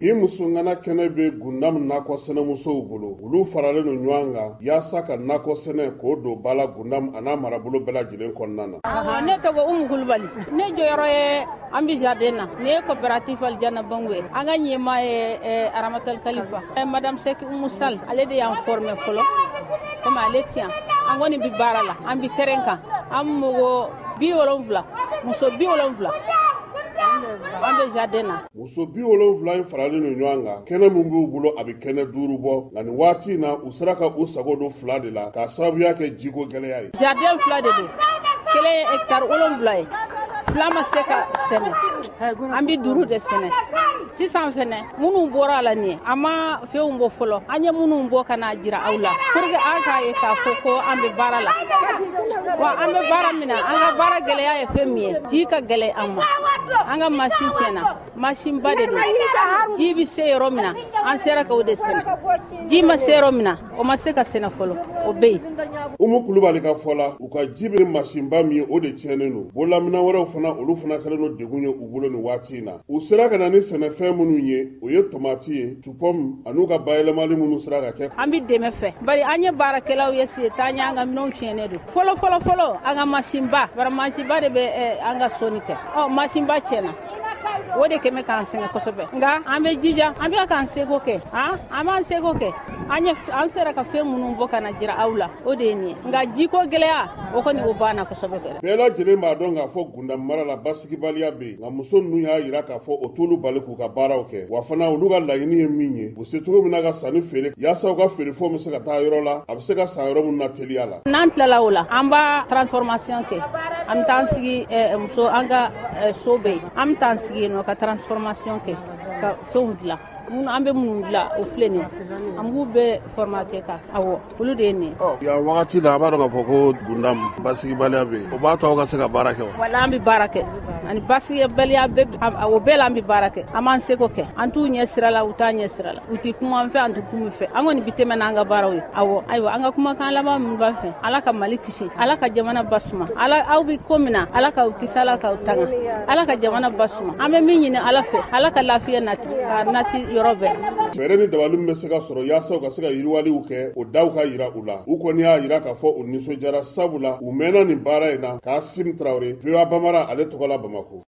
I musongana kɛnɛ bɛ gundam nakɔ sɛnɛmusow bolo olu faralen don ɲɔgɔn kan yaasa ka nakɔ sɛnɛ k'o don ba la gundam an'a marabolo bɛɛ lajɛlen kɔnɔna na Ɔhɔ, ne tɔgɔ umu kulubali ne jɔyɔrɔ ye an bɛ jardin na ne ye coopérative aljana bangu ye an ka ɲɛmaa ye eh, aramatal kalifa Eh, madame sek umu sal ale de y'an forme fɔlɔ komi ale ti yan an kɔni bɛ baara la an bɛ terrain kan an mɔgɔ bi wolonwula muso bi wolonwula an bɛ jardin na muso bi wolonfila in faralen don ɲɔgɔn kan kɛnɛ min b'u bolo a bɛ kɛnɛ duuru bɔ nka nin waati in na u sera ka u sago don fila de la k'a sababuya kɛ jiko gɛlɛya ye jardin fila de don kelen ye hectare wolonfila ye fila ma se ka sɛnɛ an bɛ duuru de sɛnɛ sisan fɛnɛ minnu bɔra a la nin ye a ma fɛnw bɔ fɔlɔ an ye minnu bɔ ka n'a jira aw la pour que an k'a ye k'a fɔ ko an bɛ baara la wa an bɛ baara min na an ka baara gɛlɛya ye fɛn min ye ji ka gɛlɛ an ma an ka masin tiɲɛna masinba de don ji bɛ se yɔrɔ min na an sera k'o de sɛnɛ ji ma se yɔrɔ min na o ma se ka sɛnɛ fɔlɔ o bɛ yen umu kulubali ka fɔ la u ka ji bɛ masinba min ye o de tiɲɛnen don bolaminɛn wɛrɛw fana olu fana kɛlen don degun ye u bolo nin waati in na u sera ka na ni sɛnɛfɛn minnu ye o ye tomati ye cupɔmu an'u ka bayɛlɛmani minnu sera ka kɛ an be dɛmɛ fɛ bari an ye baarakɛlaw ye se t'an ye an ka minɛnw tiɲɛnen don fɔlɔ fɔlɔ fɔlɔ an ka masinba bara masinba de bɛ eh, an ka soni kɛ ɔ masinba tiɲɛna o de kɛmɛ k'an sɛgɛn kosɛbɛ nka an bɛ jija an bɛ k'an seko kɛ ah, an b'an seko kɛ an ye an sera ka fɛn minnu bɔ ka na jira aw la o de ye nin ye nka jiko gɛlɛya o kɔni o banna kosɛbɛ bɛɛ lajɛlen b'a dɔn k'a fɔ kunda mara la basigibaliya bɛ yen nka muso ninnu y'a jira k'a fɔ o t'olu bali k'u ka baaraw kɛ wa fana olu ka laɲini ye min ye u se cogo min na ka sanni feere yaasa u ka feerefɛnw bɛ se ka taa yɔrɔ la a bɛ se ka san yɔrɔ minnu na teliya la n'an tilala o la an b'a transformation kɛ an bɛ taa sigi eh, eh, muso an ka eh, so bɛ yen an bɛ taa sigi yen nɔ ka transformation kɛ ka fɛnw dilan minnu an bɛ minnu dilan o filɛ nin ye an b'u bɛɛ formater ka awɔ Olu de ye nin ye yan wagati la a b'a dɔn k'a fɔ ko gda basibaliya bɛ yen o b'a tɔgɔ ka se ka baara kɛ wa an bɛ baara kɛ ani basibaliya o bɛɛ la an bɛ baara kɛ an b'an seguko kɛ an t'u ɲɛ sira la u t'an ɲɛ sira la u tɛ kuma an fɛ an tɛ kun fɛ an kɔni nin bi tɛmɛn n'an ka baaraw ye aw ayiwa an ka kumakan laban minnu' fɛ ala ka mali kisi ala ka jamana bas ala aw bɛ ko min na ala k'aw kisala k'aw tan ala ka jamana bas an bɛ min ɲini ala fɛ ala ka lafiya nati ka nati yɔrɔ bɛɛ fɛɛrɛ ni dabalu bɛ se ka sɔrɔ yaasa ka se ka yiriwaliw kɛ o daw ka yira u la u kɔni y'a jira k'a fɔ u nisɔndiyara sabu la u mɛnna nin baara in na k'a sim tarawele jya bamara ale tɔgɔ la bamakɔ